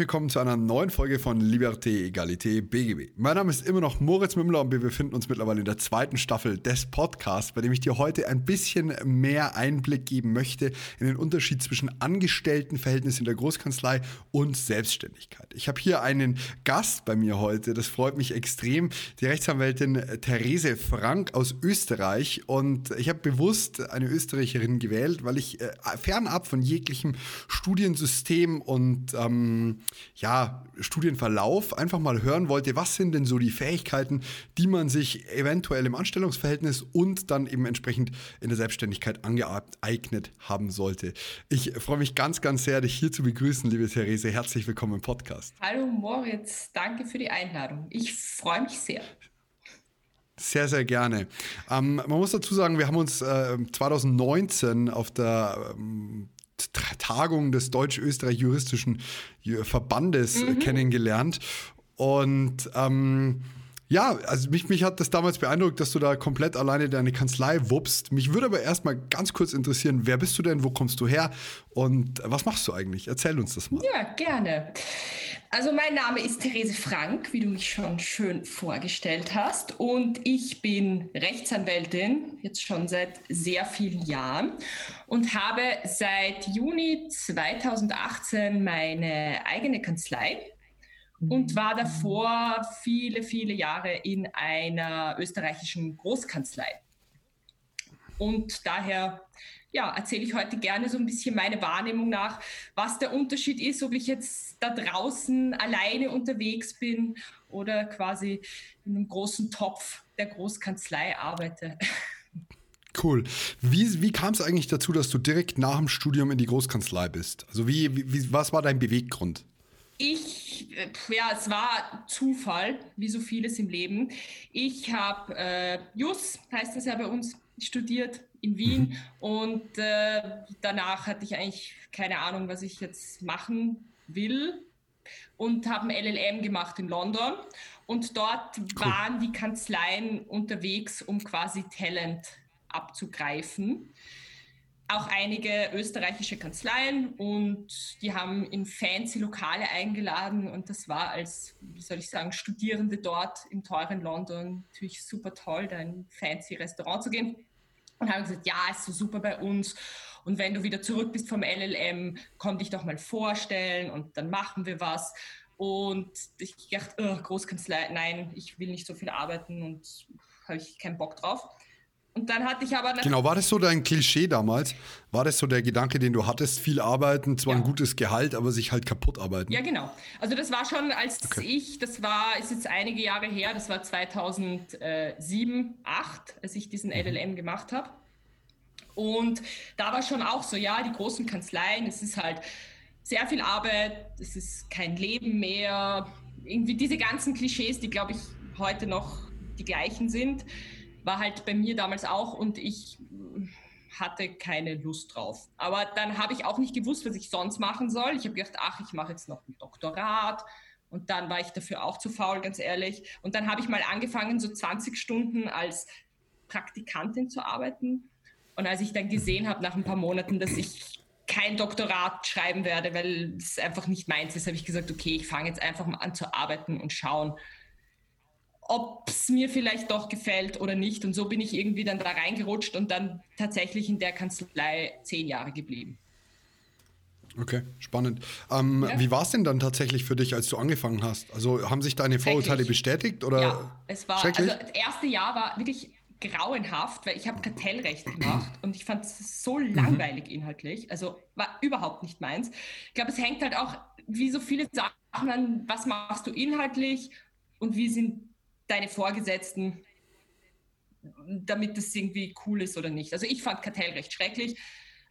Willkommen zu einer neuen Folge von Liberté, Egalité, BGB. Mein Name ist immer noch Moritz Mümmler und wir befinden uns mittlerweile in der zweiten Staffel des Podcasts, bei dem ich dir heute ein bisschen mehr Einblick geben möchte in den Unterschied zwischen Angestelltenverhältnis in der Großkanzlei und Selbstständigkeit. Ich habe hier einen Gast bei mir heute, das freut mich extrem, die Rechtsanwältin Therese Frank aus Österreich und ich habe bewusst eine Österreicherin gewählt, weil ich äh, fernab von jeglichem Studiensystem und ähm, ja, Studienverlauf einfach mal hören wollte, was sind denn so die Fähigkeiten, die man sich eventuell im Anstellungsverhältnis und dann eben entsprechend in der Selbstständigkeit angeeignet haben sollte. Ich freue mich ganz, ganz sehr, dich hier zu begrüßen, liebe Therese. Herzlich willkommen im Podcast. Hallo Moritz, danke für die Einladung. Ich freue mich sehr. Sehr, sehr gerne. Ähm, man muss dazu sagen, wir haben uns äh, 2019 auf der ähm, Tagung des Deutsch-Österreich-Juristischen Verbandes mhm. kennengelernt. Und ähm, ja, also mich, mich hat das damals beeindruckt, dass du da komplett alleine deine Kanzlei wuppst. Mich würde aber erstmal ganz kurz interessieren, wer bist du denn, wo kommst du her und was machst du eigentlich? Erzähl uns das mal. Ja, gerne. Also mein Name ist Therese Frank, wie du mich schon schön vorgestellt hast. Und ich bin Rechtsanwältin, jetzt schon seit sehr vielen Jahren und habe seit Juni 2018 meine eigene Kanzlei und war davor viele, viele Jahre in einer österreichischen Großkanzlei. Und daher ja, erzähle ich heute gerne so ein bisschen meine Wahrnehmung nach, was der Unterschied ist, ob ich jetzt da draußen alleine unterwegs bin oder quasi in einem großen Topf der Großkanzlei arbeite. Cool. Wie, wie kam es eigentlich dazu, dass du direkt nach dem Studium in die Großkanzlei bist? Also wie, wie was war dein Beweggrund? Ich, äh, ja, es war Zufall, wie so vieles im Leben. Ich habe äh, Jus, heißt das ja bei uns, studiert in Wien mhm. und äh, danach hatte ich eigentlich keine Ahnung, was ich jetzt machen will und habe ein LLM gemacht in London und dort cool. waren die Kanzleien unterwegs, um quasi Talent abzugreifen auch einige österreichische Kanzleien und die haben in fancy Lokale eingeladen und das war als, wie soll ich sagen, Studierende dort im teuren London natürlich super toll, da in ein fancy Restaurant zu gehen und haben gesagt, ja, ist so super bei uns und wenn du wieder zurück bist vom LLM, komm dich doch mal vorstellen und dann machen wir was. Und ich dachte, oh, Großkanzlei, nein, ich will nicht so viel arbeiten und habe ich keinen Bock drauf. Und dann hatte ich aber. Genau, war das so dein Klischee damals? War das so der Gedanke, den du hattest? Viel arbeiten, zwar ja. ein gutes Gehalt, aber sich halt kaputt arbeiten? Ja, genau. Also, das war schon, als okay. ich, das war, ist jetzt einige Jahre her, das war 2007, 2008, als ich diesen LLM mhm. gemacht habe. Und da war schon auch so, ja, die großen Kanzleien, es ist halt sehr viel Arbeit, es ist kein Leben mehr. Irgendwie diese ganzen Klischees, die, glaube ich, heute noch die gleichen sind war halt bei mir damals auch und ich hatte keine Lust drauf. Aber dann habe ich auch nicht gewusst, was ich sonst machen soll. Ich habe gedacht, ach, ich mache jetzt noch ein Doktorat. Und dann war ich dafür auch zu faul, ganz ehrlich. Und dann habe ich mal angefangen, so 20 Stunden als Praktikantin zu arbeiten. Und als ich dann gesehen habe, nach ein paar Monaten, dass ich kein Doktorat schreiben werde, weil es einfach nicht meins ist, habe ich gesagt, okay, ich fange jetzt einfach mal an zu arbeiten und schauen, ob es mir vielleicht doch gefällt oder nicht. Und so bin ich irgendwie dann da reingerutscht und dann tatsächlich in der Kanzlei zehn Jahre geblieben. Okay, spannend. Ähm, ja. Wie war es denn dann tatsächlich für dich, als du angefangen hast? Also haben sich deine Vorurteile bestätigt oder? Ja, es war also das erste Jahr war wirklich grauenhaft, weil ich habe Kartellrecht gemacht und ich fand es so mhm. langweilig mhm. inhaltlich. Also war überhaupt nicht meins. Ich glaube, es hängt halt auch wie so viele Sachen an, was machst du inhaltlich und wie sind deine Vorgesetzten, damit das irgendwie cool ist oder nicht. Also ich fand Kartellrecht schrecklich.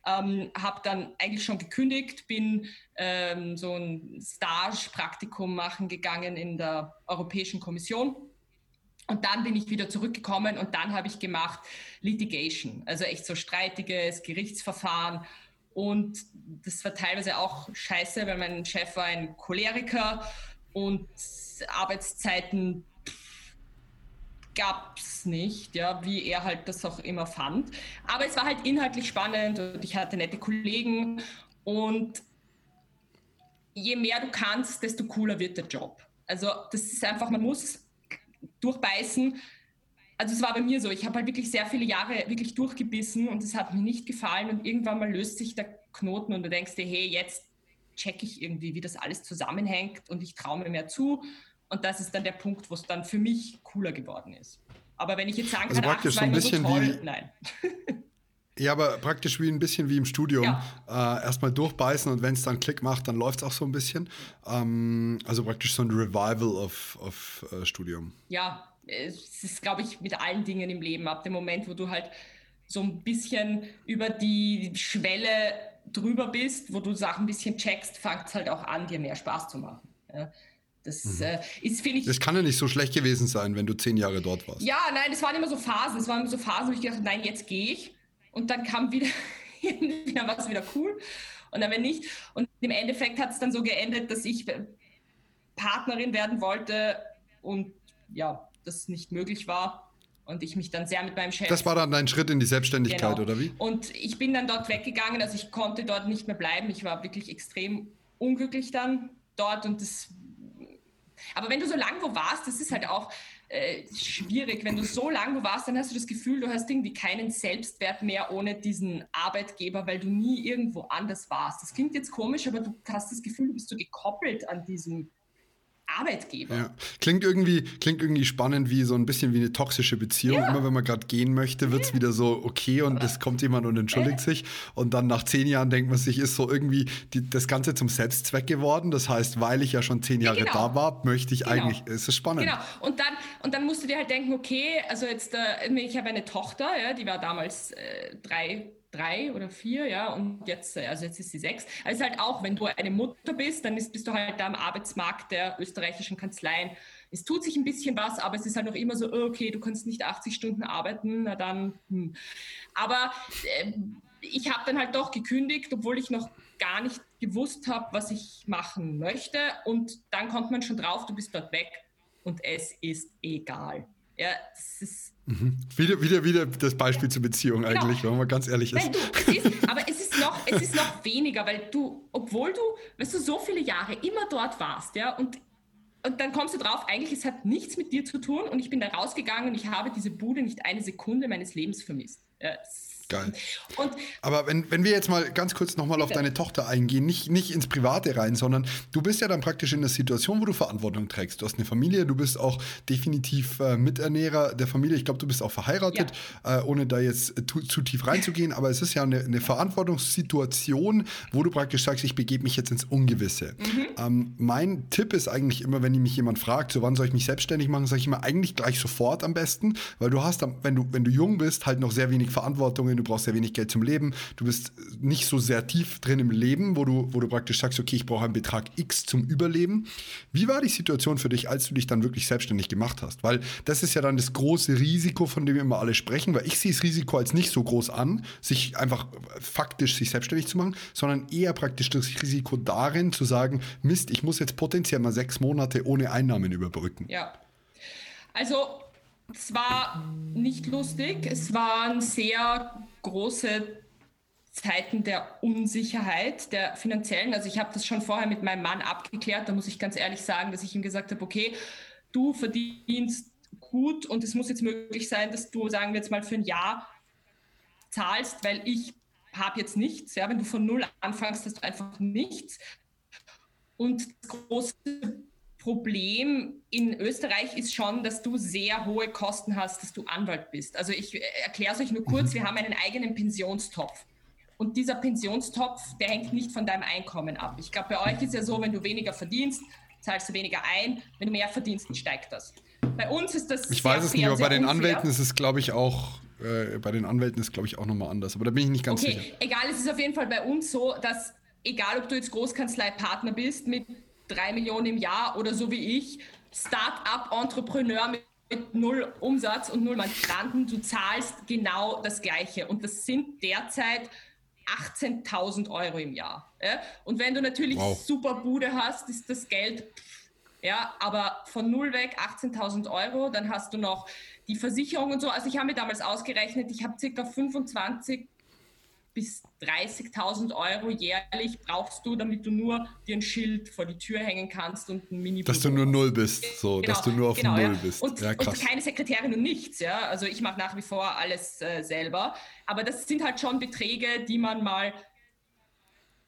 Ähm, habe dann eigentlich schon gekündigt, bin ähm, so ein Stage-Praktikum machen gegangen in der Europäischen Kommission Und dann bin ich wieder zurückgekommen und dann habe ich gemacht Litigation, also echt so streitiges Gerichtsverfahren. Und das war teilweise auch scheiße, weil mein Chef war ein Choleriker und Arbeitszeiten es nicht, ja, wie er halt das auch immer fand. Aber es war halt inhaltlich spannend und ich hatte nette Kollegen und je mehr du kannst, desto cooler wird der Job. Also das ist einfach, man muss durchbeißen. Also es war bei mir so, ich habe halt wirklich sehr viele Jahre wirklich durchgebissen und es hat mir nicht gefallen und irgendwann mal löst sich der Knoten und du denkst dir, hey, jetzt checke ich irgendwie, wie das alles zusammenhängt und ich traue mir mehr zu. Und das ist dann der Punkt, wo es dann für mich cooler geworden ist. Aber wenn ich jetzt sagen also kann, praktisch ach, so ein bisschen so toll, wie, nein. Ja, aber praktisch wie ein bisschen wie im Studium. Ja. Äh, erstmal durchbeißen und wenn es dann Klick macht, dann läuft es auch so ein bisschen. Ähm, also praktisch so ein Revival of, of äh, Studium. Ja, es ist, glaube ich, mit allen Dingen im Leben. Ab dem Moment, wo du halt so ein bisschen über die Schwelle drüber bist, wo du Sachen ein bisschen checkst, fängt es halt auch an, dir mehr Spaß zu machen. Ja. Das mhm. äh, ist, finde ich. Das kann ja nicht so schlecht gewesen sein, wenn du zehn Jahre dort warst. Ja, nein, es waren immer so Phasen. Es waren immer so Phasen, wo ich gedacht habe, nein, jetzt gehe ich. Und dann kam wieder, wieder was wieder cool. Und dann wenn nicht. Und im Endeffekt hat es dann so geendet, dass ich Partnerin werden wollte und ja, das nicht möglich war. Und ich mich dann sehr mit meinem Chef. Das war dann dein Schritt in die Selbstständigkeit, genau. oder wie? Und ich bin dann dort weggegangen. Also ich konnte dort nicht mehr bleiben. Ich war wirklich extrem unglücklich dann dort und das aber wenn du so lange wo warst, das ist halt auch äh, schwierig. Wenn du so lange wo warst, dann hast du das Gefühl, du hast irgendwie keinen Selbstwert mehr ohne diesen Arbeitgeber, weil du nie irgendwo anders warst. Das klingt jetzt komisch, aber du hast das Gefühl, du bist so gekoppelt an diesem Arbeitgeber. Ja. Klingt, irgendwie, klingt irgendwie spannend wie so ein bisschen wie eine toxische Beziehung. Ja. Immer wenn man gerade gehen möchte, wird es ja. wieder so okay und es kommt jemand und entschuldigt sich. Und dann nach zehn Jahren denkt man sich, ist so irgendwie die, das Ganze zum Selbstzweck geworden. Das heißt, weil ich ja schon zehn Jahre genau. da war, möchte ich genau. eigentlich, es ist spannend. Genau. Und dann, und dann musst du dir halt denken, okay, also jetzt, äh, ich habe eine Tochter, die war damals äh, drei, drei oder vier, ja, und jetzt, also jetzt ist sie sechs. Also halt auch, wenn du eine Mutter bist, dann ist, bist du halt da am Arbeitsmarkt der österreichischen Kanzleien. Es tut sich ein bisschen was, aber es ist halt noch immer so, okay, du kannst nicht 80 Stunden arbeiten, na dann. Hm. Aber äh, ich habe dann halt doch gekündigt, obwohl ich noch gar nicht gewusst habe, was ich machen möchte. Und dann kommt man schon drauf, du bist dort weg und es ist egal. Ja, es ist Mhm. Wieder, wieder, wieder das Beispiel zur Beziehung genau. eigentlich, wenn man ganz ehrlich ist. Du, es ist. Aber es ist, noch, es ist noch weniger, weil du, obwohl du, weißt du, so viele Jahre immer dort warst, ja, und, und dann kommst du drauf, eigentlich, es hat nichts mit dir zu tun und ich bin da rausgegangen und ich habe diese Bude nicht eine Sekunde meines Lebens vermisst. Ja, Geil. Und Aber wenn, wenn wir jetzt mal ganz kurz nochmal auf deine Tochter eingehen, nicht, nicht ins Private rein, sondern du bist ja dann praktisch in der Situation, wo du Verantwortung trägst. Du hast eine Familie, du bist auch definitiv äh, Miternährer der Familie. Ich glaube, du bist auch verheiratet, ja. äh, ohne da jetzt zu, zu, tief reinzugehen. Aber es ist ja eine, eine, Verantwortungssituation, wo du praktisch sagst, ich begebe mich jetzt ins Ungewisse. Mhm. Ähm, mein Tipp ist eigentlich immer, wenn mich jemand fragt, so wann soll ich mich selbstständig machen, sage ich immer eigentlich gleich sofort am besten, weil du hast, wenn du, wenn du jung bist, halt noch sehr wenig Verantwortung in du brauchst sehr wenig Geld zum Leben, du bist nicht so sehr tief drin im Leben, wo du, wo du praktisch sagst, okay, ich brauche einen Betrag X zum Überleben. Wie war die Situation für dich, als du dich dann wirklich selbstständig gemacht hast? Weil das ist ja dann das große Risiko, von dem immer alle sprechen, weil ich sehe das Risiko als nicht so groß an, sich einfach faktisch sich selbstständig zu machen, sondern eher praktisch das Risiko darin zu sagen, Mist, ich muss jetzt potenziell mal sechs Monate ohne Einnahmen überbrücken. Ja. Also es war nicht lustig. Es waren sehr große Zeiten der Unsicherheit, der finanziellen. Also ich habe das schon vorher mit meinem Mann abgeklärt. Da muss ich ganz ehrlich sagen, dass ich ihm gesagt habe, okay, du verdienst gut und es muss jetzt möglich sein, dass du, sagen wir jetzt mal, für ein Jahr zahlst, weil ich habe jetzt nichts. Ja, wenn du von null anfängst, hast du einfach nichts. Und das große Problem in Österreich ist schon, dass du sehr hohe Kosten hast, dass du Anwalt bist. Also ich äh, erkläre es euch nur kurz, mhm. wir haben einen eigenen Pensionstopf. Und dieser Pensionstopf, der hängt nicht von deinem Einkommen ab. Ich glaube, bei euch ist ja so, wenn du weniger verdienst, zahlst du weniger ein. Wenn du mehr verdienst, steigt das. Bei uns ist das. Ich weiß es nicht, aber bei den unfair. Anwälten ist es, glaube ich, auch. Äh, bei den Anwälten ist, glaube ich, auch nochmal anders. Aber da bin ich nicht ganz okay. sicher. Egal, es ist auf jeden Fall bei uns so, dass, egal ob du jetzt Großkanzlei-Partner bist mit drei Millionen im Jahr oder so wie ich, Start-up-Entrepreneur mit mit null Umsatz und null Mandanten, du zahlst genau das Gleiche. Und das sind derzeit 18.000 Euro im Jahr. Ja? Und wenn du natürlich wow. super Bude hast, ist das Geld, ja, aber von null weg 18.000 Euro, dann hast du noch die Versicherung und so. Also ich habe mir damals ausgerechnet, ich habe circa 25 bis 30.000 Euro jährlich brauchst du, damit du nur dir ein Schild vor die Tür hängen kannst und ein mini Dass du nur null bist, so, genau, dass du nur auf genau, null ja. bist. Und, ja, und, keine Sekretärin und nichts, ja. Also ich mache nach wie vor alles äh, selber. Aber das sind halt schon Beträge, die man mal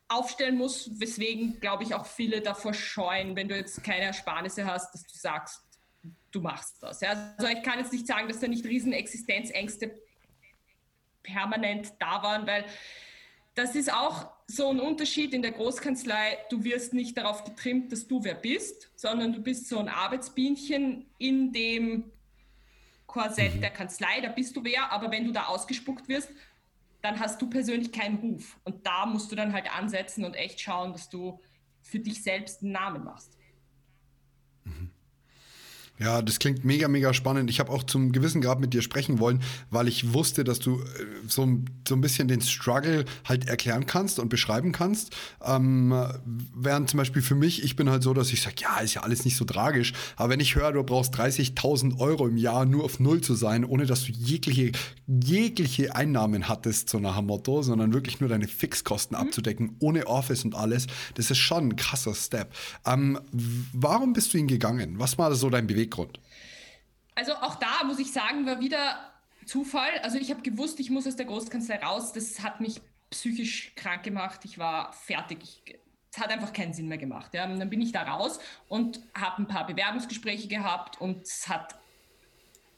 aufstellen muss, weswegen, glaube ich, auch viele davor scheuen, wenn du jetzt keine Ersparnisse hast, dass du sagst, du machst das. Ja? Also ich kann jetzt nicht sagen, dass da nicht riesen Existenzängste permanent da waren, weil das ist auch so ein Unterschied in der Großkanzlei. Du wirst nicht darauf getrimmt, dass du wer bist, sondern du bist so ein Arbeitsbienchen in dem Korsett mhm. der Kanzlei. Da bist du wer, aber wenn du da ausgespuckt wirst, dann hast du persönlich keinen Ruf. Und da musst du dann halt ansetzen und echt schauen, dass du für dich selbst einen Namen machst. Ja, das klingt mega, mega spannend. Ich habe auch zum gewissen Grad mit dir sprechen wollen, weil ich wusste, dass du äh, so, so ein bisschen den Struggle halt erklären kannst und beschreiben kannst. Ähm, während zum Beispiel für mich, ich bin halt so, dass ich sage, ja, ist ja alles nicht so tragisch. Aber wenn ich höre, du brauchst 30.000 Euro im Jahr nur auf Null zu sein, ohne dass du jegliche, jegliche Einnahmen hattest, so nach dem Motto, sondern wirklich nur deine Fixkosten mhm. abzudecken, ohne Office und alles, das ist schon ein krasser Step. Ähm, warum bist du ihn gegangen? Was war so dein Beweggrund? Beweggrund? Also auch da muss ich sagen, war wieder Zufall. Also ich habe gewusst, ich muss aus der Großkanzlei raus. Das hat mich psychisch krank gemacht. Ich war fertig. es hat einfach keinen Sinn mehr gemacht. Ja. Und dann bin ich da raus und habe ein paar Bewerbungsgespräche gehabt und es hat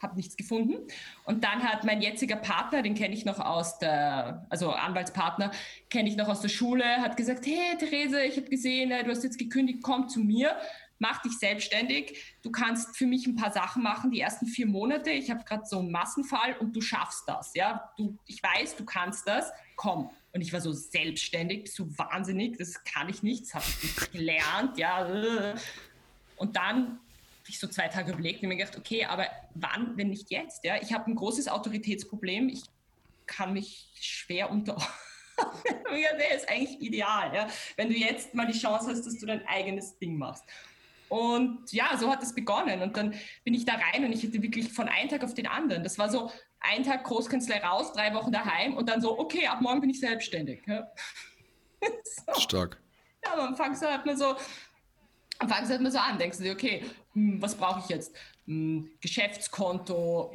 habe nichts gefunden. Und dann hat mein jetziger Partner, den kenne ich noch aus der, also Anwaltspartner, kenne ich noch aus der Schule, hat gesagt, hey Therese, ich habe gesehen, du hast jetzt gekündigt, komm zu mir mach dich selbstständig. Du kannst für mich ein paar Sachen machen, die ersten vier Monate. Ich habe gerade so einen Massenfall und du schaffst das. Ja, du, ich weiß, du kannst das. Komm. Und ich war so selbstständig, du wahnsinnig, das kann ich nicht, das habe ich nicht gelernt. Ja. Und dann habe ich so zwei Tage überlegt und mir gedacht, okay, aber wann, wenn nicht jetzt? Ja? Ich habe ein großes Autoritätsproblem. Ich kann mich schwer unter der ist eigentlich ideal, ja? wenn du jetzt mal die Chance hast, dass du dein eigenes Ding machst. Und ja, so hat es begonnen. Und dann bin ich da rein und ich hatte wirklich von einem Tag auf den anderen. Das war so ein Tag Großkanzlei raus, drei Wochen daheim und dann so, okay, ab morgen bin ich selbstständig. Ja. so. Stark. Ja, am Anfang hat man so, am Anfang hat man so an, denkst du dir, okay, hm, was brauche ich jetzt? Hm, Geschäftskonto,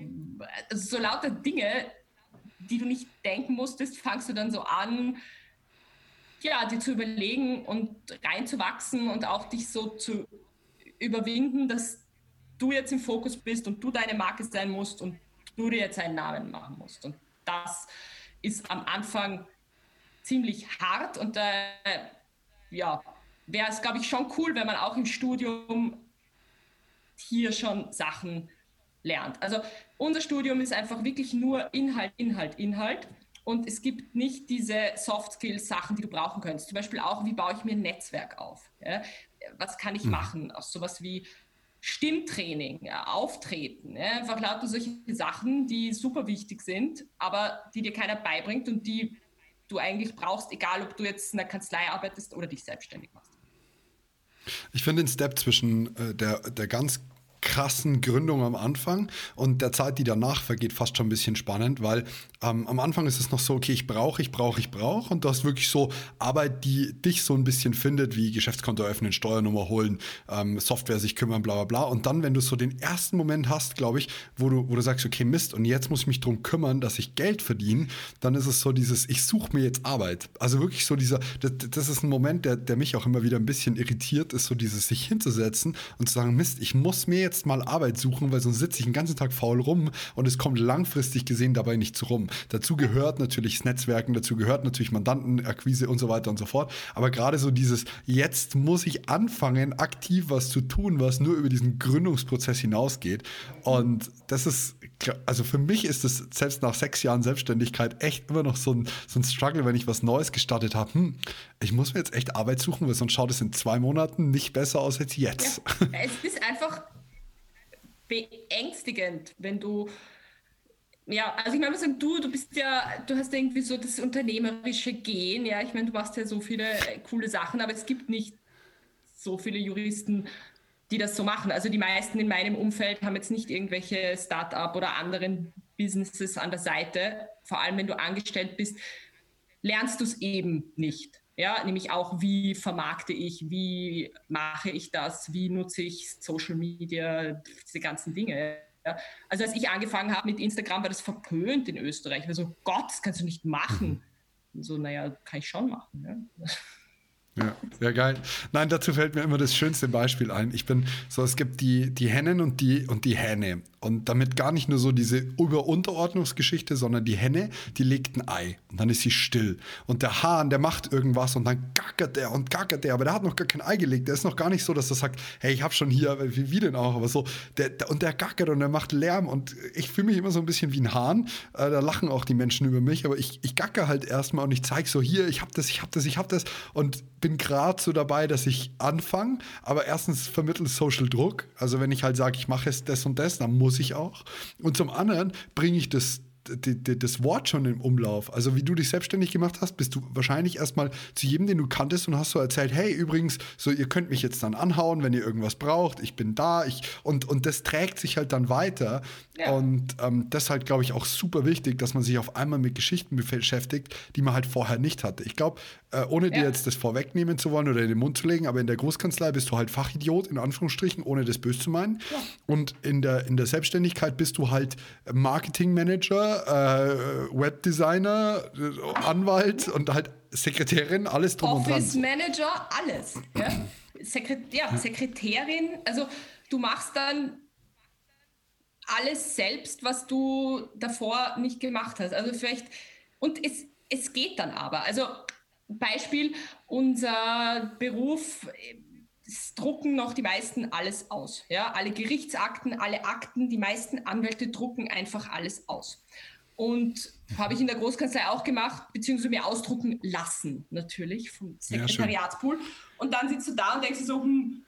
also so lauter Dinge, die du nicht denken musstest, fangst du dann so an, ja, dir zu überlegen und reinzuwachsen und auch dich so zu überwinden, dass du jetzt im Fokus bist und du deine Marke sein musst und du dir jetzt einen Namen machen musst. Und das ist am Anfang ziemlich hart und äh, ja, wäre es, glaube ich, schon cool, wenn man auch im Studium hier schon Sachen lernt. Also unser Studium ist einfach wirklich nur Inhalt, Inhalt, Inhalt. Und es gibt nicht diese Soft Skills Sachen, die du brauchen könntest. Zum Beispiel auch, wie baue ich mir ein Netzwerk auf? Ja? Was kann ich mhm. machen? Auch sowas wie Stimmtraining, ja, Auftreten, ja? einfach lauter solche Sachen, die super wichtig sind, aber die dir keiner beibringt und die du eigentlich brauchst, egal ob du jetzt in der Kanzlei arbeitest oder dich selbstständig machst. Ich finde den Step zwischen äh, der, der ganz krassen Gründung am Anfang und der Zeit, die danach vergeht, fast schon ein bisschen spannend, weil ähm, am Anfang ist es noch so, okay, ich brauche, ich brauche, ich brauche und du hast wirklich so Arbeit, die dich so ein bisschen findet, wie Geschäftskonto öffnen, Steuernummer holen, ähm, Software sich kümmern, bla bla bla. Und dann, wenn du so den ersten Moment hast, glaube ich, wo du, wo du sagst, okay, Mist, und jetzt muss ich mich darum kümmern, dass ich Geld verdiene, dann ist es so dieses, ich suche mir jetzt Arbeit. Also wirklich so dieser, das, das ist ein Moment, der, der mich auch immer wieder ein bisschen irritiert, ist so dieses, sich hinzusetzen und zu sagen, Mist, ich muss mir jetzt mal Arbeit suchen, weil sonst sitze ich den ganzen Tag faul rum und es kommt langfristig gesehen dabei nicht zu rum. Dazu gehört natürlich das Netzwerken, dazu gehört natürlich Mandantenakquise und so weiter und so fort. Aber gerade so dieses, jetzt muss ich anfangen, aktiv was zu tun, was nur über diesen Gründungsprozess hinausgeht. Und das ist, also für mich ist es selbst nach sechs Jahren Selbstständigkeit echt immer noch so ein, so ein Struggle, wenn ich was Neues gestartet habe. Hm, ich muss mir jetzt echt Arbeit suchen, weil sonst schaut es in zwei Monaten nicht besser aus als jetzt. Ja, es ist einfach beängstigend, wenn du ja, also ich meine, sagen, du, du bist ja, du hast irgendwie so das unternehmerische Gen, ja, ich meine, du machst ja so viele coole Sachen, aber es gibt nicht so viele Juristen, die das so machen. Also die meisten in meinem Umfeld haben jetzt nicht irgendwelche Start-up oder anderen Businesses an der Seite. Vor allem, wenn du angestellt bist, lernst du es eben nicht. Ja, nämlich auch, wie vermarkte ich, wie mache ich das, wie nutze ich Social Media, diese ganzen Dinge. Also als ich angefangen habe mit Instagram, war das verpönt in Österreich. Ich war so, Gott, das kannst du nicht machen. Und so, naja, kann ich schon machen. Ja. Ja, ja, geil. Nein, dazu fällt mir immer das schönste Beispiel ein. Ich bin so, es gibt die, die Hennen und die, und die Hähne. Und damit gar nicht nur so diese Über-Unterordnungsgeschichte, sondern die Henne, die legt ein Ei und dann ist sie still. Und der Hahn, der macht irgendwas und dann gackert der und gackert der, aber der hat noch gar kein Ei gelegt. Der ist noch gar nicht so, dass er sagt, hey, ich habe schon hier, wie, wie denn auch, aber so, der, der, und der gackert und der macht Lärm und ich fühle mich immer so ein bisschen wie ein Hahn. Äh, da lachen auch die Menschen über mich, aber ich, ich gacker halt erstmal und ich zeige so, hier, ich habe das, ich habe das, ich habe das und bin gerade so dabei, dass ich anfange, aber erstens vermittelt Social Druck. Also wenn ich halt sage, ich mache jetzt das und das, dann muss ich auch. Und zum anderen bringe ich das das Wort schon im Umlauf. Also wie du dich selbstständig gemacht hast, bist du wahrscheinlich erstmal zu jedem, den du kanntest und hast so erzählt, hey, übrigens, so ihr könnt mich jetzt dann anhauen, wenn ihr irgendwas braucht, ich bin da, ich und, und das trägt sich halt dann weiter. Ja. Und ähm, das ist halt, glaube ich, auch super wichtig, dass man sich auf einmal mit Geschichten beschäftigt, die man halt vorher nicht hatte. Ich glaube, äh, ohne ja. dir jetzt das vorwegnehmen zu wollen oder in den Mund zu legen, aber in der Großkanzlei bist du halt Fachidiot, in Anführungsstrichen, ohne das böse zu meinen. Ja. Und in der, in der Selbstständigkeit bist du halt Marketingmanager, äh, Webdesigner, Anwalt und halt Sekretärin, alles drum Office und dran. Office Manager, alles. Ja? Sekret ja, Sekretärin, also du machst dann alles selbst, was du davor nicht gemacht hast. Also vielleicht, und es, es geht dann aber. Also Beispiel, unser Beruf drucken noch die meisten alles aus. Ja? Alle Gerichtsakten, alle Akten, die meisten Anwälte drucken einfach alles aus. Und habe ich in der Großkanzlei auch gemacht, beziehungsweise mir ausdrucken lassen, natürlich, vom Sekretariatspool. Ja, und dann sitzt du da und denkst so, hm,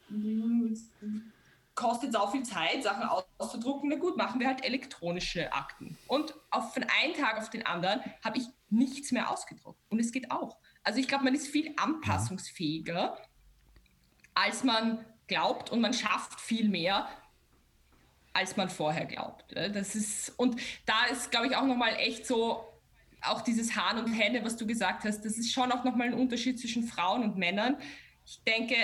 kostet auch viel Zeit, Sachen auszudrucken. Na gut, machen wir halt elektronische Akten. Und auf, von einem Tag auf den anderen habe ich nichts mehr ausgedruckt. Und es geht auch. Also ich glaube, man ist viel anpassungsfähiger, als man glaubt und man schafft viel mehr, als man vorher glaubt. Das ist, und da ist, glaube ich, auch nochmal echt so, auch dieses Hahn und Henne, was du gesagt hast, das ist schon auch nochmal ein Unterschied zwischen Frauen und Männern. Ich denke,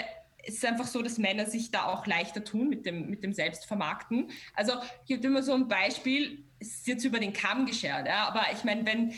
es ist einfach so, dass Männer sich da auch leichter tun mit dem, mit dem Selbstvermarkten. Also ich habe immer so ein Beispiel, es ist jetzt über den Kamm geschert, ja, aber ich meine, wenn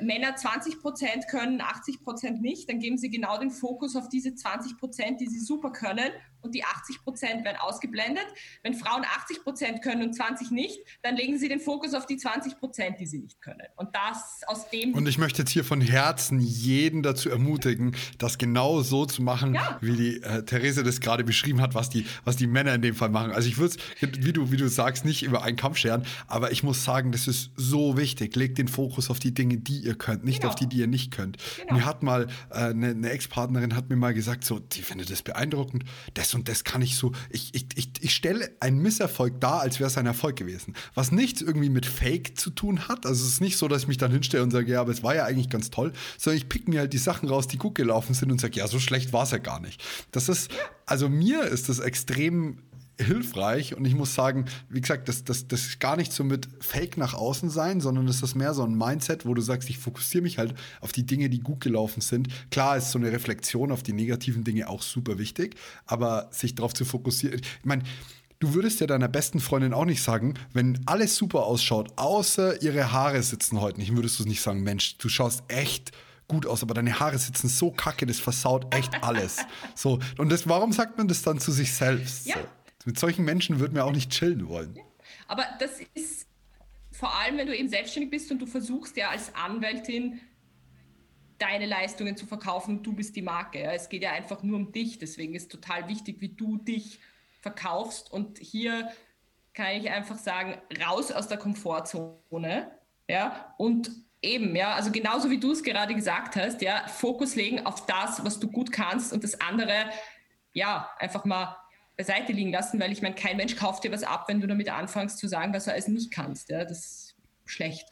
Männer 20 Prozent können, 80 Prozent nicht, dann geben sie genau den Fokus auf diese 20 Prozent, die sie super können und die 80 Prozent werden ausgeblendet. Wenn Frauen 80 Prozent können und 20 nicht, dann legen sie den Fokus auf die 20 Prozent, die sie nicht können. Und das aus dem. Und ich möchte jetzt hier von Herzen jeden dazu ermutigen, das genau so zu machen, ja. wie die äh, Therese das gerade beschrieben hat, was die, was die Männer in dem Fall machen. Also ich würde es, wie du, wie du sagst, nicht über einen Kampf scheren, aber ich muss sagen, das ist so wichtig. Legt den Fokus auf die Dinge, die ihr könnt, nicht genau. auf die, die ihr nicht könnt. Genau. Mir hat mal äh, eine, eine Ex-Partnerin hat mir mal gesagt, so, die findet das beeindruckend. Das und das kann ich so, ich, ich, ich, ich stelle einen Misserfolg dar, als wäre es ein Erfolg gewesen. Was nichts irgendwie mit Fake zu tun hat. Also es ist nicht so, dass ich mich dann hinstelle und sage, ja, aber es war ja eigentlich ganz toll, sondern ich pick mir halt die Sachen raus, die gut gelaufen sind und sage, ja, so schlecht war es ja gar nicht. Das ist, also mir ist das extrem hilfreich und ich muss sagen, wie gesagt, das, das, das ist gar nicht so mit Fake nach außen sein, sondern das ist mehr so ein Mindset, wo du sagst, ich fokussiere mich halt auf die Dinge, die gut gelaufen sind. Klar ist so eine Reflexion auf die negativen Dinge auch super wichtig, aber sich darauf zu fokussieren, ich meine, Du würdest ja deiner besten Freundin auch nicht sagen, wenn alles super ausschaut, außer ihre Haare sitzen heute nicht, würdest du nicht sagen, Mensch, du schaust echt gut aus, aber deine Haare sitzen so kacke, das versaut echt alles. So, und das, warum sagt man das dann zu sich selbst? Ja. So? Mit solchen Menschen würden wir auch nicht chillen wollen. Aber das ist vor allem, wenn du eben selbstständig bist und du versuchst ja als Anwältin deine Leistungen zu verkaufen, du bist die Marke. Ja. Es geht ja einfach nur um dich. Deswegen ist total wichtig, wie du dich verkaufst. Und hier kann ich einfach sagen, raus aus der Komfortzone. Ja, und eben, ja, also genauso wie du es gerade gesagt hast, ja, Fokus legen auf das, was du gut kannst und das andere, ja, einfach mal beiseite liegen lassen, weil ich meine, kein Mensch kauft dir was ab, wenn du damit anfängst zu sagen, was du alles nicht kannst. Ja, das ist schlecht.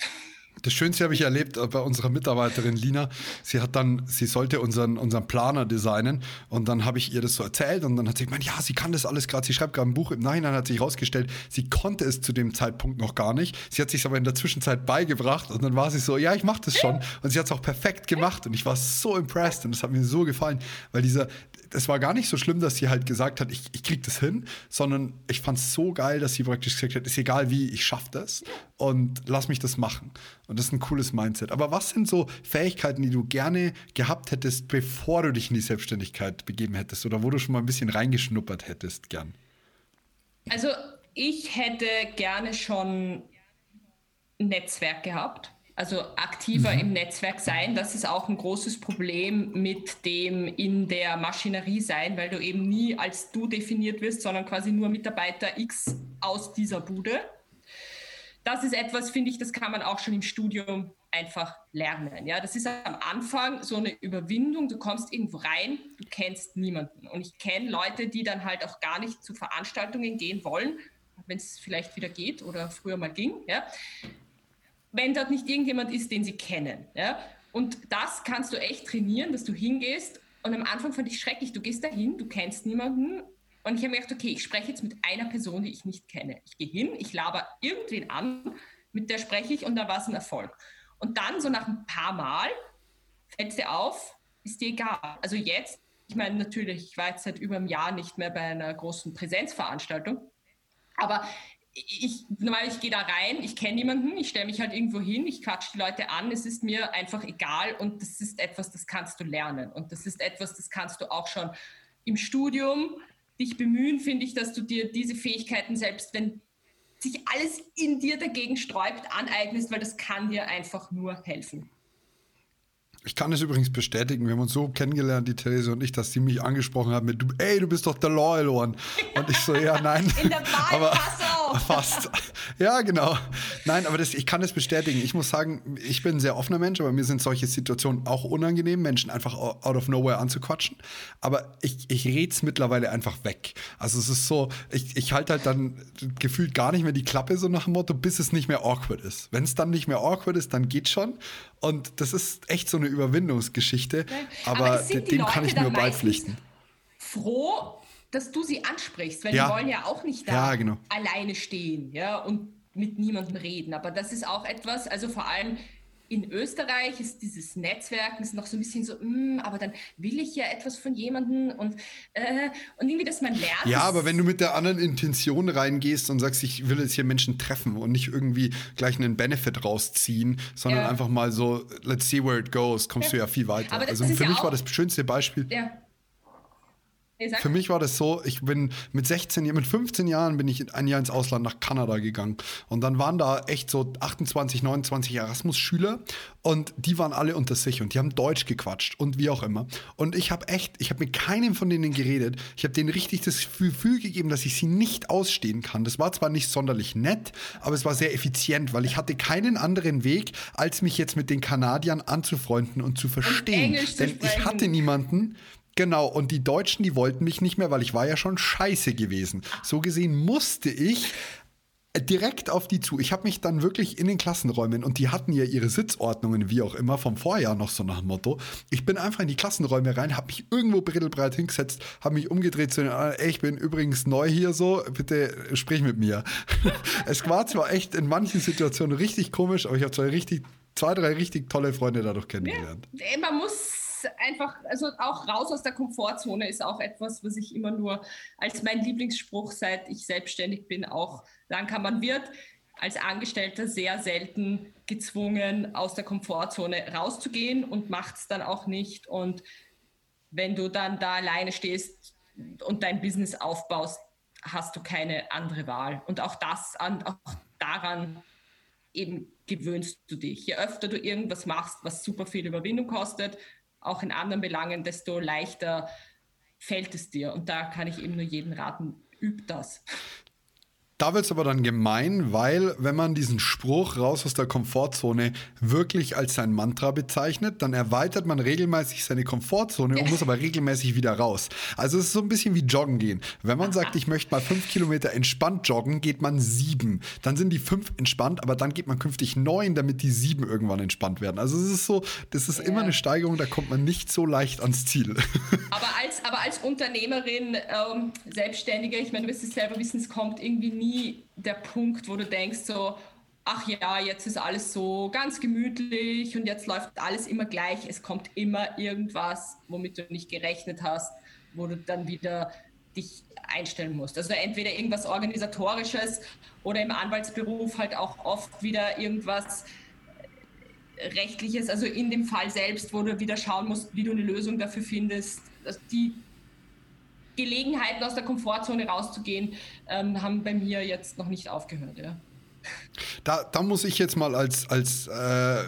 Das Schönste habe ich erlebt äh, bei unserer Mitarbeiterin Lina. Sie hat dann, sie sollte unseren, unseren Planer designen und dann habe ich ihr das so erzählt und dann hat sie gemeint, ja, sie kann das alles gerade, sie schreibt gerade ein Buch. Im Nachhinein hat sich herausgestellt, sie konnte es zu dem Zeitpunkt noch gar nicht. Sie hat sich aber in der Zwischenzeit beigebracht und dann war sie so, ja, ich mache das schon. Und sie hat es auch perfekt gemacht und ich war so impressed und das hat mir so gefallen, weil dieser, es war gar nicht so schlimm, dass sie halt gesagt hat, ich, ich krieg das hin, sondern ich fand es so geil, dass sie praktisch gesagt hat, ist egal wie, ich schaffe das und lass mich das machen. Und das ist ein cooles Mindset. Aber was sind so Fähigkeiten, die du gerne gehabt hättest, bevor du dich in die Selbstständigkeit begeben hättest oder wo du schon mal ein bisschen reingeschnuppert hättest, gern? Also ich hätte gerne schon ein Netzwerk gehabt also aktiver mhm. im Netzwerk sein. Das ist auch ein großes Problem mit dem in der Maschinerie sein, weil du eben nie als du definiert wirst, sondern quasi nur Mitarbeiter X aus dieser Bude. Das ist etwas, finde ich, das kann man auch schon im Studium einfach lernen. Ja, das ist am Anfang so eine Überwindung. Du kommst irgendwo rein, du kennst niemanden. Und ich kenne Leute, die dann halt auch gar nicht zu Veranstaltungen gehen wollen, wenn es vielleicht wieder geht oder früher mal ging. Ja, wenn dort nicht irgendjemand ist, den sie kennen. Ja? Und das kannst du echt trainieren, dass du hingehst. Und am Anfang fand ich schrecklich, du gehst dahin, du kennst niemanden. Und ich habe mir gedacht, okay, ich spreche jetzt mit einer Person, die ich nicht kenne. Ich gehe hin, ich laber irgendwen an, mit der spreche ich und dann war es ein Erfolg. Und dann so nach ein paar Mal fällt dir auf, ist dir egal. Also jetzt, ich meine natürlich, ich war jetzt seit über einem Jahr nicht mehr bei einer großen Präsenzveranstaltung, aber ich, normal, ich gehe da rein, ich kenne niemanden, ich stelle mich halt irgendwo hin, ich quatsche die Leute an, es ist mir einfach egal und das ist etwas, das kannst du lernen und das ist etwas, das kannst du auch schon im Studium dich bemühen, finde ich, dass du dir diese Fähigkeiten selbst, wenn sich alles in dir dagegen sträubt, aneignest, weil das kann dir einfach nur helfen. Ich kann es übrigens bestätigen, wir haben uns so kennengelernt, die Therese und ich, dass sie mich angesprochen hat mit, ey, du bist doch der Loyal One. Und ich so, ja, nein. In der Wahl aber fast. Ja, genau. Nein, aber das, ich kann es bestätigen. Ich muss sagen, ich bin ein sehr offener Mensch, aber mir sind solche Situationen auch unangenehm, Menschen einfach out of nowhere anzuquatschen. Aber ich, ich rede es mittlerweile einfach weg. Also es ist so, ich, ich halte halt dann gefühlt gar nicht mehr die Klappe so nach dem Motto, bis es nicht mehr awkward ist. Wenn es dann nicht mehr awkward ist, dann geht schon. Und das ist echt so eine Überwindungsgeschichte. Aber, aber dem Leute kann ich nur beipflichten. Froh, dass du sie ansprichst, weil ja. die wollen ja auch nicht da ja, genau. alleine stehen, ja, und mit niemandem reden. Aber das ist auch etwas, also vor allem in Österreich ist dieses Netzwerk ist noch so ein bisschen so, mm, aber dann will ich ja etwas von jemandem und, äh, und irgendwie, dass man lernt. Ja, aber wenn du mit der anderen Intention reingehst und sagst, ich will jetzt hier Menschen treffen und nicht irgendwie gleich einen Benefit rausziehen, sondern ja. einfach mal so, let's see where it goes, kommst ja. du ja viel weiter. Also für mich war das schönste Beispiel. Ja für mich war das so, ich bin mit 16, mit 15 Jahren bin ich ein Jahr ins Ausland nach Kanada gegangen. Und dann waren da echt so 28, 29 Erasmus-Schüler und die waren alle unter sich und die haben Deutsch gequatscht und wie auch immer. Und ich habe echt, ich habe mit keinem von denen geredet. Ich habe denen richtig das Gefühl gegeben, dass ich sie nicht ausstehen kann. Das war zwar nicht sonderlich nett, aber es war sehr effizient, weil ich hatte keinen anderen Weg, als mich jetzt mit den Kanadiern anzufreunden und zu verstehen. Und Denn ich hatte niemanden, Genau, und die Deutschen, die wollten mich nicht mehr, weil ich war ja schon scheiße gewesen. So gesehen musste ich direkt auf die zu. Ich habe mich dann wirklich in den Klassenräumen und die hatten ja ihre Sitzordnungen, wie auch immer, vom Vorjahr noch so nach dem Motto. Ich bin einfach in die Klassenräume rein, habe mich irgendwo brittelbreit hingesetzt, habe mich umgedreht zu den anderen, ey, ich bin übrigens neu hier so, bitte sprich mit mir. es war zwar echt in manchen Situationen richtig komisch, aber ich habe zwei zwei, drei richtig tolle Freunde dadurch kennengelernt. Ja, man muss einfach, also auch raus aus der Komfortzone ist auch etwas, was ich immer nur als mein Lieblingsspruch, seit ich selbstständig bin, auch sagen kann. Man wird als Angestellter sehr selten gezwungen, aus der Komfortzone rauszugehen und macht es dann auch nicht. Und wenn du dann da alleine stehst und dein Business aufbaust, hast du keine andere Wahl. Und auch das, auch daran eben gewöhnst du dich. Je öfter du irgendwas machst, was super viel Überwindung kostet, auch in anderen Belangen, desto leichter fällt es dir. Und da kann ich eben nur jeden raten, üb das. Da wird es aber dann gemein, weil wenn man diesen Spruch raus aus der Komfortzone wirklich als sein Mantra bezeichnet, dann erweitert man regelmäßig seine Komfortzone und muss aber regelmäßig wieder raus. Also es ist so ein bisschen wie Joggen gehen. Wenn man sagt, ich möchte mal fünf Kilometer entspannt joggen, geht man sieben. Dann sind die fünf entspannt, aber dann geht man künftig neun, damit die sieben irgendwann entspannt werden. Also es ist so, das ist ja. immer eine Steigerung, da kommt man nicht so leicht ans Ziel. Aber als, aber als Unternehmerin, ähm, Selbstständige, ich meine, du wirst es selber wissen, es kommt irgendwie nie der Punkt, wo du denkst so, ach ja, jetzt ist alles so ganz gemütlich und jetzt läuft alles immer gleich. Es kommt immer irgendwas, womit du nicht gerechnet hast, wo du dann wieder dich einstellen musst. Also entweder irgendwas organisatorisches oder im Anwaltsberuf halt auch oft wieder irgendwas rechtliches, also in dem Fall selbst, wo du wieder schauen musst, wie du eine Lösung dafür findest. Also die Gelegenheiten aus der Komfortzone rauszugehen, ähm, haben bei mir jetzt noch nicht aufgehört. Ja. Da, da, muss ich jetzt mal als, als äh,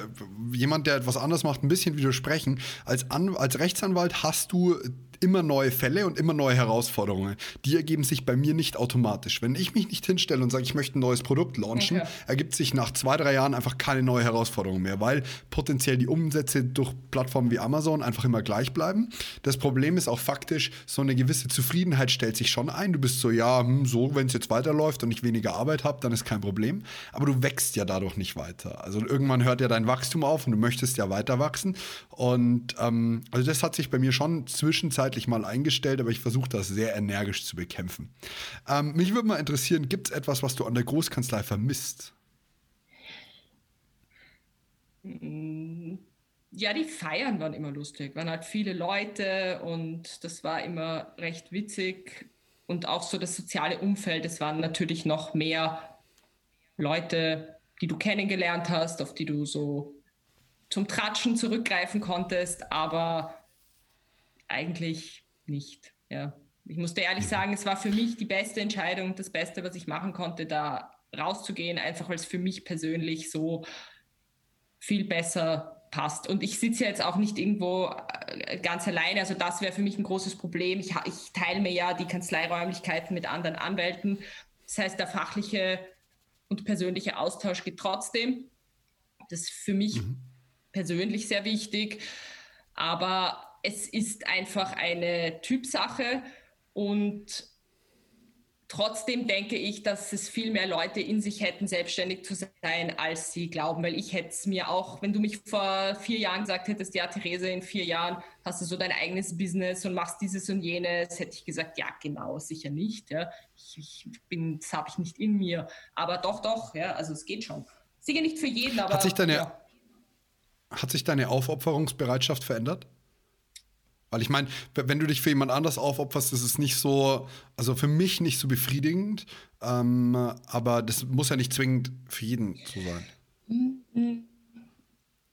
jemand, der etwas anders macht, ein bisschen widersprechen. Als, An als Rechtsanwalt hast du immer neue Fälle und immer neue Herausforderungen. Die ergeben sich bei mir nicht automatisch. Wenn ich mich nicht hinstelle und sage, ich möchte ein neues Produkt launchen, okay. ergibt sich nach zwei, drei Jahren einfach keine neue Herausforderung mehr, weil potenziell die Umsätze durch Plattformen wie Amazon einfach immer gleich bleiben. Das Problem ist auch faktisch, so eine gewisse Zufriedenheit stellt sich schon ein. Du bist so, ja, hm, so, wenn es jetzt weiterläuft und ich weniger Arbeit habe, dann ist kein Problem. Aber du wächst ja dadurch nicht weiter. Also irgendwann hört ja dein Wachstum auf und du möchtest ja weiter wachsen. Und ähm, also das hat sich bei mir schon zwischenzeitlich zwischenzeitlich mal eingestellt, aber ich versuche das sehr energisch zu bekämpfen. Ähm, mich würde mal interessieren, gibt es etwas, was du an der Großkanzlei vermisst? Mm, ja, die Feiern waren immer lustig, waren halt viele Leute und das war immer recht witzig. Und auch so das soziale Umfeld, es waren natürlich noch mehr Leute, die du kennengelernt hast, auf die du so zum Tratschen zurückgreifen konntest, aber eigentlich nicht. Ja. Ich musste ehrlich sagen, es war für mich die beste Entscheidung, das Beste, was ich machen konnte, da rauszugehen, einfach weil es für mich persönlich so viel besser passt. Und ich sitze jetzt auch nicht irgendwo äh, ganz alleine. Also das wäre für mich ein großes Problem. Ich, ich teile mir ja die Kanzleiräumlichkeiten mit anderen Anwälten. Das heißt, der fachliche und persönliche Austausch geht trotzdem. Das ist für mich mhm. persönlich sehr wichtig. Aber es ist einfach eine Typsache und trotzdem denke ich, dass es viel mehr Leute in sich hätten, selbstständig zu sein, als sie glauben, weil ich hätte es mir auch, wenn du mich vor vier Jahren gesagt hättest, ja, Therese, in vier Jahren hast du so dein eigenes Business und machst dieses und jenes, hätte ich gesagt, ja, genau, sicher nicht. Ja. Ich, ich bin, das habe ich nicht in mir. Aber doch, doch, ja, also es geht schon. Sicher nicht für jeden, aber. Hat sich deine, ja. hat sich deine Aufopferungsbereitschaft verändert? Weil ich meine, wenn du dich für jemand anders aufopferst, ist es nicht so, also für mich nicht so befriedigend, ähm, aber das muss ja nicht zwingend für jeden so sein.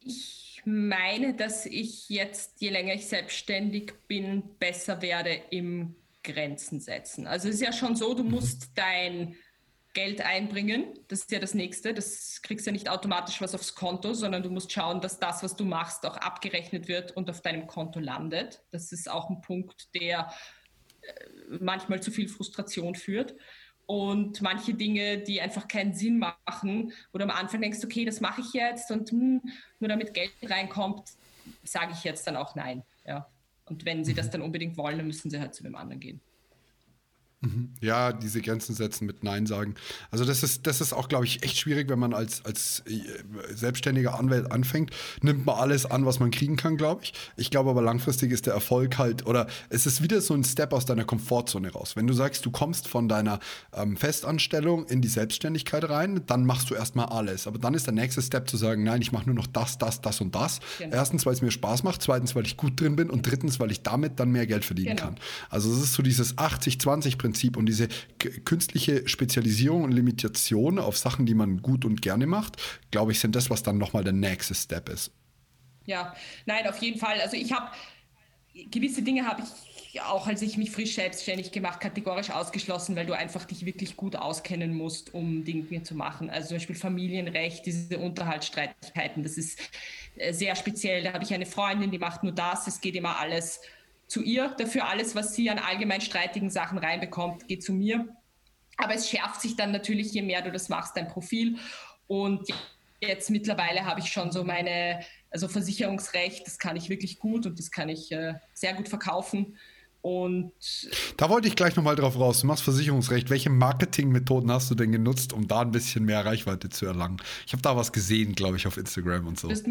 Ich meine, dass ich jetzt, je länger ich selbstständig bin, besser werde im Grenzen setzen. Also es ist ja schon so, du mhm. musst dein Geld einbringen. Das ist ja das Nächste. Das kriegst ja nicht automatisch was aufs Konto, sondern du musst schauen, dass das, was du machst, auch abgerechnet wird und auf deinem Konto landet. Das ist auch ein Punkt, der äh, manchmal zu viel Frustration führt. Und manche Dinge, die einfach keinen Sinn machen, oder am Anfang denkst, okay, das mache ich jetzt und hm, nur damit Geld reinkommt, sage ich jetzt dann auch nein. Ja. Und wenn sie das dann unbedingt wollen, dann müssen sie halt zu dem anderen gehen. Mhm. Ja, diese Grenzen setzen mit Nein sagen. Also das ist, das ist auch, glaube ich, echt schwierig, wenn man als, als äh, selbstständiger Anwalt anfängt. Nimmt man alles an, was man kriegen kann, glaube ich. Ich glaube aber langfristig ist der Erfolg halt, oder es ist wieder so ein Step aus deiner Komfortzone raus. Wenn du sagst, du kommst von deiner ähm, Festanstellung in die Selbstständigkeit rein, dann machst du erstmal alles. Aber dann ist der nächste Step zu sagen, nein, ich mache nur noch das, das, das und das. Genau. Erstens, weil es mir Spaß macht, zweitens, weil ich gut drin bin und drittens, weil ich damit dann mehr Geld verdienen genau. kann. Also es ist so dieses 80-20-Prinzip Prinzip und diese künstliche Spezialisierung und Limitation auf Sachen, die man gut und gerne macht, glaube ich, sind das, was dann nochmal der nächste Step ist. Ja, nein, auf jeden Fall. Also ich habe gewisse Dinge habe ich auch, als ich mich frisch selbstständig gemacht, kategorisch ausgeschlossen, weil du einfach dich wirklich gut auskennen musst, um Dinge zu machen. Also zum Beispiel Familienrecht, diese Unterhaltsstreitigkeiten, das ist äh, sehr speziell. Da habe ich eine Freundin, die macht nur das, es geht immer alles zu ihr. Dafür alles, was sie an allgemein streitigen Sachen reinbekommt, geht zu mir. Aber es schärft sich dann natürlich, je mehr du das machst, dein Profil. Und jetzt mittlerweile habe ich schon so meine, also Versicherungsrecht, das kann ich wirklich gut und das kann ich äh, sehr gut verkaufen. Und da wollte ich gleich nochmal drauf raus. Du machst Versicherungsrecht. Welche Marketingmethoden hast du denn genutzt, um da ein bisschen mehr Reichweite zu erlangen? Ich habe da was gesehen, glaube ich, auf Instagram und so.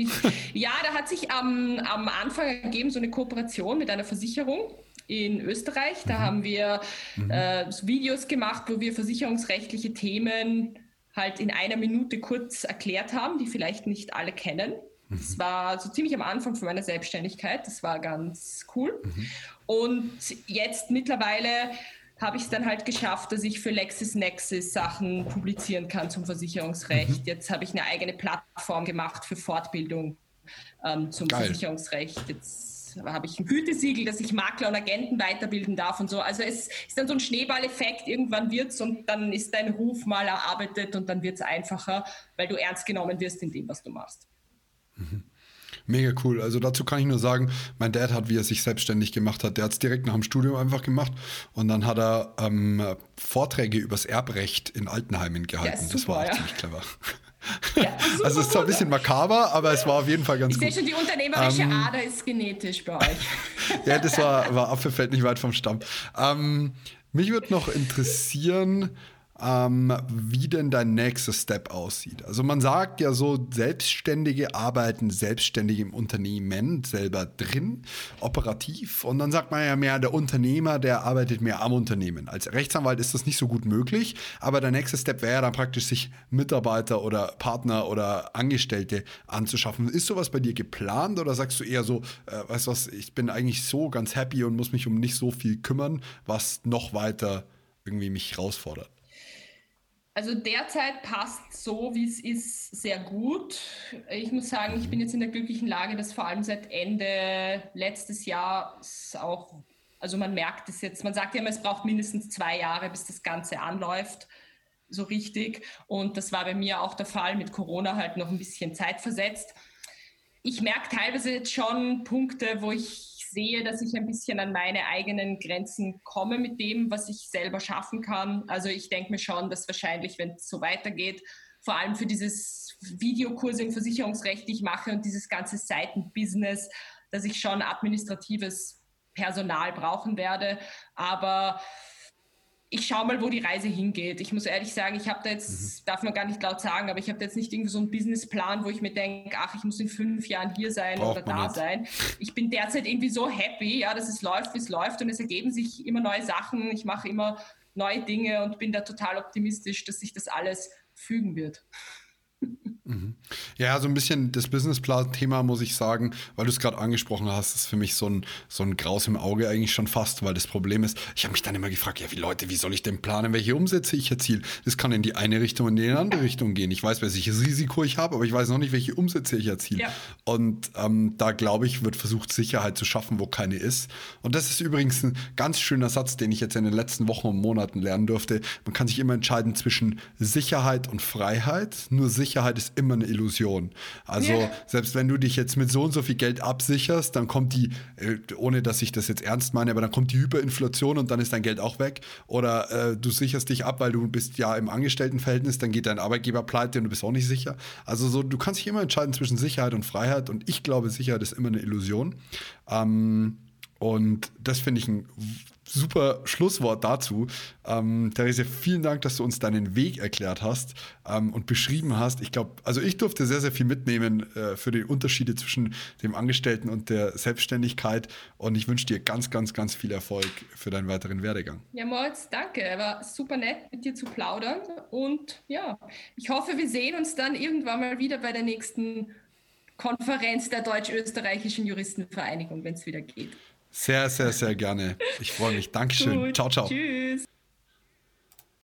Ja, da hat sich am, am Anfang ergeben so eine Kooperation mit einer Versicherung in Österreich. Da mhm. haben wir mhm. äh, Videos gemacht, wo wir versicherungsrechtliche Themen halt in einer Minute kurz erklärt haben, die vielleicht nicht alle kennen. Das mhm. war so ziemlich am Anfang von meiner Selbstständigkeit. Das war ganz cool. Mhm. Und jetzt mittlerweile habe ich es dann halt geschafft, dass ich für LexisNexis Sachen publizieren kann zum Versicherungsrecht. Mhm. Jetzt habe ich eine eigene Plattform gemacht für Fortbildung ähm, zum Geil. Versicherungsrecht. Jetzt habe ich ein Gütesiegel, dass ich Makler und Agenten weiterbilden darf und so. Also es ist dann so ein Schneeballeffekt, irgendwann wird es und dann ist dein Ruf mal erarbeitet und dann wird es einfacher, weil du ernst genommen wirst in dem, was du machst. Mega cool. Also dazu kann ich nur sagen, mein Dad hat, wie er sich selbstständig gemacht hat, der hat es direkt nach dem Studium einfach gemacht und dann hat er ähm, Vorträge übers Erbrecht in Altenheimen gehalten. Super, das war auch ja. ziemlich clever. Ja, also es ist zwar ein bisschen makaber, aber es war auf jeden Fall ganz ich gut. Ich sehe schon, die unternehmerische ähm, Ader ist genetisch bei euch. ja, das war, war Apfelfeld nicht weit vom Stamm. Ähm, mich würde noch interessieren, ähm, wie denn dein nächster Step aussieht. Also man sagt ja so, Selbstständige arbeiten selbstständig im Unternehmen selber drin, operativ. Und dann sagt man ja mehr, der Unternehmer, der arbeitet mehr am Unternehmen. Als Rechtsanwalt ist das nicht so gut möglich, aber der nächste Step wäre dann praktisch, sich Mitarbeiter oder Partner oder Angestellte anzuschaffen. Ist sowas bei dir geplant oder sagst du eher so, äh, weißt du was, ich bin eigentlich so ganz happy und muss mich um nicht so viel kümmern, was noch weiter irgendwie mich herausfordert? Also derzeit passt so, wie es ist, sehr gut. Ich muss sagen, ich bin jetzt in der glücklichen Lage, dass vor allem seit Ende letztes Jahr auch, also man merkt es jetzt, man sagt ja immer, es braucht mindestens zwei Jahre, bis das Ganze anläuft, so richtig. Und das war bei mir auch der Fall, mit Corona halt noch ein bisschen Zeit versetzt. Ich merke teilweise jetzt schon Punkte, wo ich sehe, dass ich ein bisschen an meine eigenen Grenzen komme mit dem, was ich selber schaffen kann. Also ich denke mir schon, dass wahrscheinlich, wenn es so weitergeht, vor allem für dieses Videokurse im Versicherungsrecht, die ich mache und dieses ganze Seitenbusiness, dass ich schon administratives Personal brauchen werde. Aber ich schaue mal, wo die Reise hingeht. Ich muss ehrlich sagen, ich habe da jetzt, mhm. darf man gar nicht laut sagen, aber ich habe da jetzt nicht irgendwie so einen Businessplan, wo ich mir denke, ach, ich muss in fünf Jahren hier sein Braucht oder da nicht. sein. Ich bin derzeit irgendwie so happy, ja, dass es läuft, wie es läuft und es ergeben sich immer neue Sachen. Ich mache immer neue Dinge und bin da total optimistisch, dass sich das alles fügen wird. Ja, so ein bisschen das Businessplan-Thema muss ich sagen, weil du es gerade angesprochen hast, ist für mich so ein, so ein Graus im Auge eigentlich schon fast, weil das Problem ist, ich habe mich dann immer gefragt, ja, wie Leute, wie soll ich denn planen, welche Umsätze ich erziele? Das kann in die eine Richtung und in die andere Richtung gehen. Ich weiß, welches Risiko ich habe, aber ich weiß noch nicht, welche Umsätze ich erziele. Ja. Und ähm, da glaube ich, wird versucht, Sicherheit zu schaffen, wo keine ist. Und das ist übrigens ein ganz schöner Satz, den ich jetzt in den letzten Wochen und Monaten lernen durfte. Man kann sich immer entscheiden zwischen Sicherheit und Freiheit. Nur Sicherheit ist immer eine Illusion. Also yeah. selbst wenn du dich jetzt mit so und so viel Geld absicherst, dann kommt die, äh, ohne dass ich das jetzt ernst meine, aber dann kommt die Hyperinflation und dann ist dein Geld auch weg. Oder äh, du sicherst dich ab, weil du bist ja im Angestelltenverhältnis, dann geht dein Arbeitgeber pleite und du bist auch nicht sicher. Also so, du kannst dich immer entscheiden zwischen Sicherheit und Freiheit und ich glaube, Sicherheit ist immer eine Illusion. Ähm, und das finde ich ein super Schlusswort dazu. Ähm, Therese, vielen Dank, dass du uns deinen Weg erklärt hast ähm, und beschrieben hast. Ich glaube, also ich durfte sehr, sehr viel mitnehmen äh, für die Unterschiede zwischen dem Angestellten und der Selbstständigkeit. Und ich wünsche dir ganz, ganz, ganz viel Erfolg für deinen weiteren Werdegang. Ja, Moritz, danke. War super nett, mit dir zu plaudern. Und ja, ich hoffe, wir sehen uns dann irgendwann mal wieder bei der nächsten Konferenz der Deutsch-Österreichischen Juristenvereinigung, wenn es wieder geht. Sehr, sehr, sehr gerne. Ich freue mich. Dankeschön. Gut, ciao, ciao. Tschüss.